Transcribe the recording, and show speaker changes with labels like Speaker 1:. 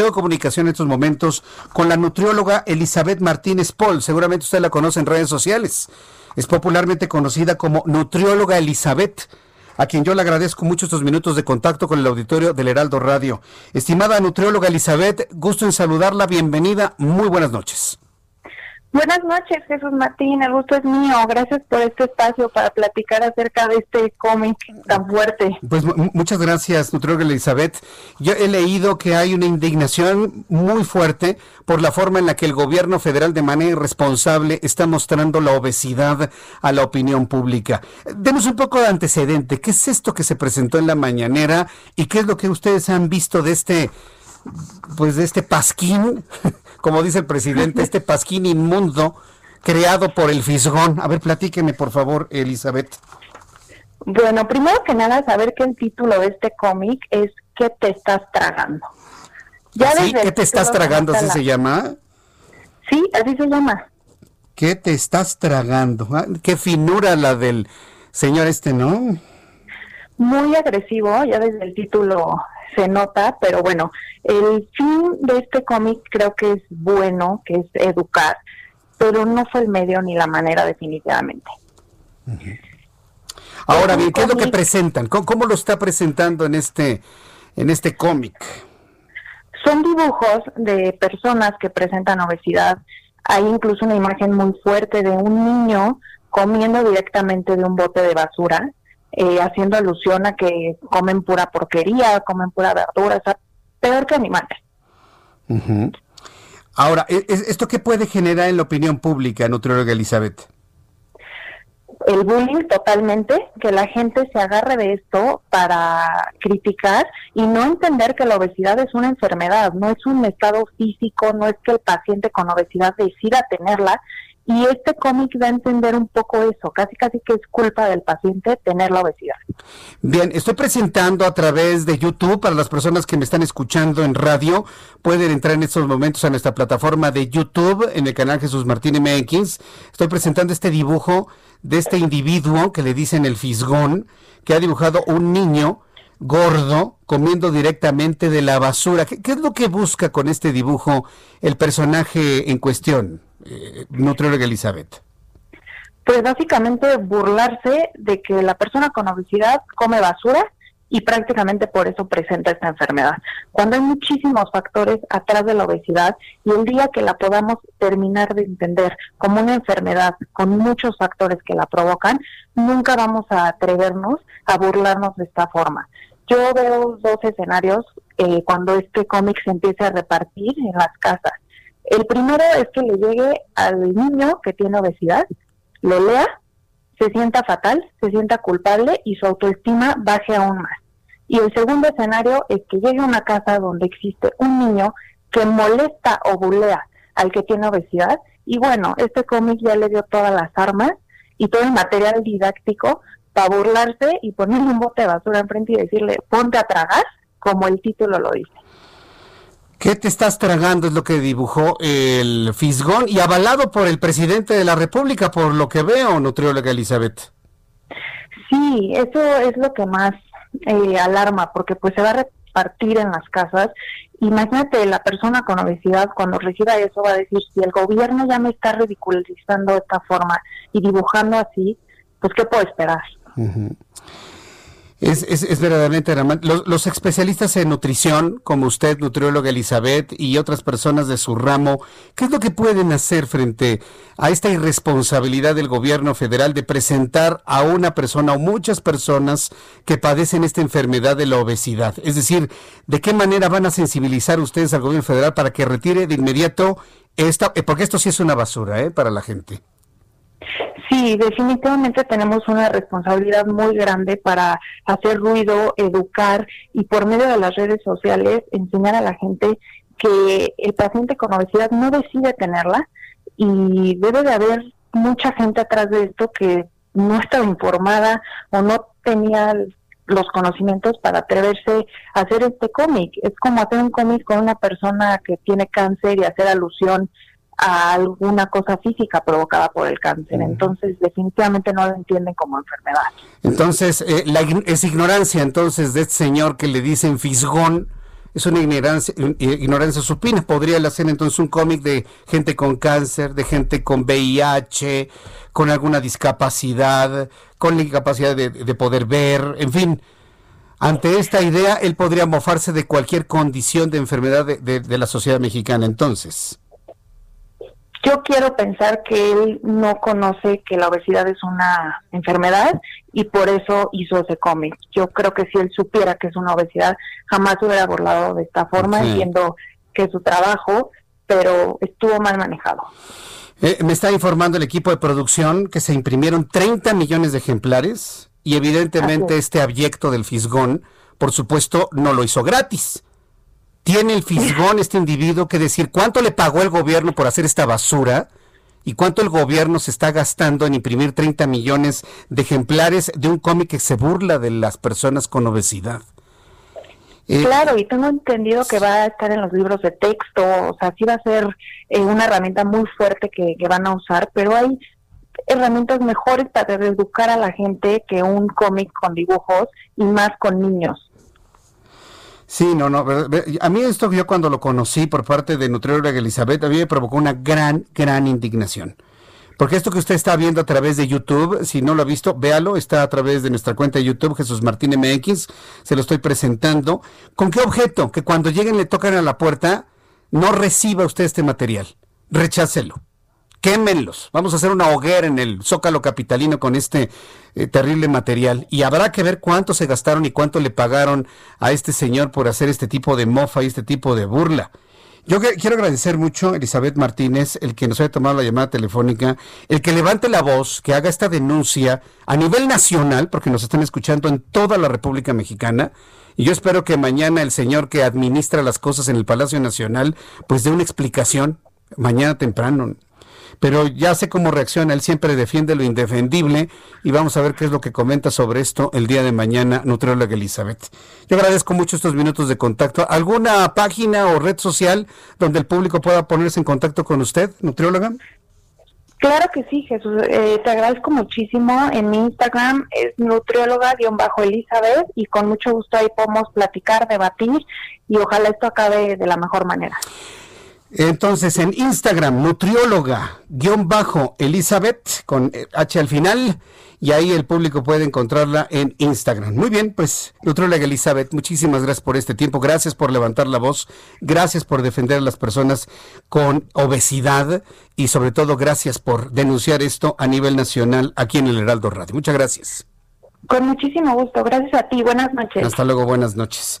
Speaker 1: Tengo comunicación en estos momentos con la nutrióloga Elizabeth Martínez Paul. Seguramente usted la conoce en redes sociales. Es popularmente conocida como nutrióloga Elizabeth a quien yo le agradezco mucho estos minutos de contacto con el auditorio del Heraldo Radio. Estimada nutrióloga Elizabeth, gusto en saludarla, bienvenida, muy buenas noches.
Speaker 2: Buenas noches, Jesús Martín. El gusto es mío. Gracias por este espacio para platicar acerca de este cómic tan fuerte.
Speaker 1: Pues muchas gracias, nutrióloga Elizabeth. Yo he leído que hay una indignación muy fuerte por la forma en la que el gobierno federal de manera irresponsable está mostrando la obesidad a la opinión pública. Denos un poco de antecedente. ¿Qué es esto que se presentó en la mañanera y qué es lo que ustedes han visto de este, pues de este pasquín? como dice el presidente, este pasquín inmundo creado por el fisgón. A ver, platíqueme, por favor, Elizabeth.
Speaker 2: Bueno, primero que nada, saber que el título de este cómic es ¿Qué te estás tragando?
Speaker 1: Ya ¿Sí? ¿Qué te estás tragando? ¿Así se llama?
Speaker 2: Sí, así se llama.
Speaker 1: ¿Qué te estás tragando? Ah, qué finura la del señor este, ¿no?
Speaker 2: Muy agresivo, ya desde el título se nota, pero bueno, el fin de este cómic creo que es bueno, que es educar, pero no fue el medio ni la manera definitivamente.
Speaker 1: Ahora bien, ¿qué es lo que presentan? ¿Cómo, lo está presentando en este, en este cómic?
Speaker 2: Son dibujos de personas que presentan obesidad. Hay incluso una imagen muy fuerte de un niño comiendo directamente de un bote de basura eh, haciendo alusión a que comen pura porquería, comen pura verdura, o sea, peor que animales.
Speaker 1: Ahora, ¿e-, ¿esto qué puede generar en la opinión pública, nutrióloga Elizabeth?
Speaker 2: El bullying totalmente, que la gente se agarre de esto para criticar y no entender que la obesidad es una enfermedad, no es un estado físico, no es que el paciente con obesidad decida tenerla, y este cómic da a entender un poco eso, casi casi que es culpa del paciente tener la obesidad.
Speaker 1: Bien, estoy presentando a través de YouTube, para las personas que me están escuchando en radio, pueden entrar en estos momentos a nuestra plataforma de YouTube, en el canal Jesús Martín MX. Estoy presentando este dibujo de este individuo que le dicen el fisgón, que ha dibujado un niño gordo comiendo directamente de la basura. ¿Qué, qué es lo que busca con este dibujo el personaje en cuestión? eh, nutrióloga Elizabeth?
Speaker 2: Pues básicamente burlarse de que la persona con obesidad come basura y prácticamente por eso presenta esta enfermedad. Cuando hay muchísimos factores atrás de la obesidad y el día que la podamos terminar de entender como una enfermedad con muchos factores que la provocan, nunca vamos a atrevernos a burlarnos de esta forma. Yo veo dos escenarios eh, cuando este cómic se empiece a repartir en las casas. El primero es que le llegue al niño que tiene obesidad, lo lea, se sienta fatal, se sienta culpable y su autoestima baje aún más. Y el segundo escenario es que llegue a una casa donde existe un niño que molesta o bulea al que tiene obesidad. Y bueno, este cómic ya le dio todas las armas y todo el material didáctico para burlarse y ponerle un bote de basura enfrente y decirle, ponte a tragar, como el título lo dice.
Speaker 1: ¿Qué te estás tragando? Es lo que dibujó el Fisgón y avalado por el presidente de la República, por lo que veo, nutrióloga Elizabeth.
Speaker 2: Sí, eso es lo que más eh, alarma, porque pues se va a repartir en las casas. Imagínate, la persona con obesidad cuando reciba eso va a decir, si el gobierno ya me está ridiculizando de esta forma y dibujando así, pues ¿qué puedo esperar?
Speaker 1: Es, es, es, verdaderamente Los, los, especialistas en nutrición, como usted, nutrióloga Elizabeth, y otras personas de su ramo, ¿qué es lo que pueden hacer frente a esta irresponsabilidad del gobierno federal de presentar a una persona o muchas personas que padecen esta enfermedad de la obesidad? Es decir, ¿de qué manera van a sensibilizar ustedes al gobierno federal para que retire de inmediato esta, porque esto sí es una basura, ¿eh? Para la gente.
Speaker 2: Sí, definitivamente tenemos una responsabilidad muy grande para hacer ruido, educar y por medio de las redes sociales enseñar a la gente que el paciente con obesidad no decide tenerla y debe de haber mucha gente atrás de esto que no estaba informada o no tenía los conocimientos para atreverse a hacer este cómic. Es como hacer un cómic con una persona que tiene cáncer y hacer alusión a alguna cosa física provocada por el cáncer. Entonces, definitivamente no lo entienden como enfermedad.
Speaker 1: Entonces, eh, la, es ignorancia entonces de este señor que le dicen fisgón. Es una ignorancia, ignorancia supina. Podría hacer entonces un cómic de gente con cáncer, de gente con VIH, con alguna discapacidad, con la incapacidad de, poder ver, en fin. Ante esta idea, él podría mofarse de cualquier condición de enfermedad de la sociedad mexicana entonces.
Speaker 2: Yo quiero pensar que él no conoce que la obesidad es una enfermedad y por eso hizo ese cómic. Yo creo que si él supiera que es una obesidad, jamás hubiera burlado de esta forma, entiendo que es su trabajo, pero estuvo mal manejado.
Speaker 1: Eh, me está informando el equipo de producción que se imprimieron 30 millones de ejemplares y evidentemente este abyecto del fisgón, por supuesto, no lo hizo gratis tiene el fisgón este individuo que decir cuánto le pagó el gobierno por hacer esta basura y cuánto el gobierno se está gastando en imprimir 30 millones de ejemplares de un cómic que se burla de las personas con obesidad.
Speaker 2: Eh, claro, y tengo entendido que va a estar en los libros de texto, o sea, sí va a ser eh, una herramienta muy fuerte que, que van a usar, pero hay herramientas mejores para educar a la gente que un cómic con dibujos y más con niños.
Speaker 1: Sí, no, no. A mí esto yo cuando lo conocí por parte de nutrióloga Elizabeth, a mí me provocó una gran, gran indignación. Porque esto que usted está viendo a través de YouTube, si no lo ha visto, véalo, está a través de nuestra cuenta de YouTube, Jesús Martín MX, se lo estoy presentando. ¿Con qué objeto? Que cuando lleguen le tocan a la puerta, no reciba usted este material, rechácelo quémenlos. Vamos a hacer una hoguera en el zócalo capitalino con este eh, terrible material. Y habrá que ver cuánto se gastaron y cuánto le pagaron a este señor por hacer este tipo de mofa y este tipo de burla. Yo quiero agradecer mucho a Elizabeth Martínez, el que nos haya tomado la llamada telefónica, el que levante la voz, que haga esta denuncia a nivel nacional, porque nos están escuchando en toda la República Mexicana. Y yo espero que mañana el señor que administra las cosas en el Palacio Nacional, pues dé una explicación, mañana temprano pero ya sé cómo reacciona, él siempre defiende lo indefendible y vamos a ver qué es lo que comenta sobre esto el día de mañana, nutrióloga Elizabeth. Yo agradezco mucho estos minutos de contacto. ¿Alguna página o red social donde el público pueda ponerse en contacto con usted, nutrióloga?
Speaker 2: Claro que sí, Jesús. Eh, te agradezco muchísimo. En mi Instagram es nutrióloga-elizabeth y con mucho gusto ahí podemos platicar, debatir y ojalá esto acabe de la mejor manera.
Speaker 1: Entonces, en Instagram, nutrióloga-elizabeth, con H al final, y ahí el público puede encontrarla en Instagram. Muy bien, pues, nutrióloga Elizabeth, muchísimas gracias por este tiempo, gracias por levantar la voz, gracias por defender a las personas con obesidad y sobre todo gracias por denunciar esto a nivel nacional aquí en el Heraldo Radio. Muchas gracias.
Speaker 2: Con muchísimo gusto, gracias a ti, buenas noches.
Speaker 1: Hasta luego, buenas noches.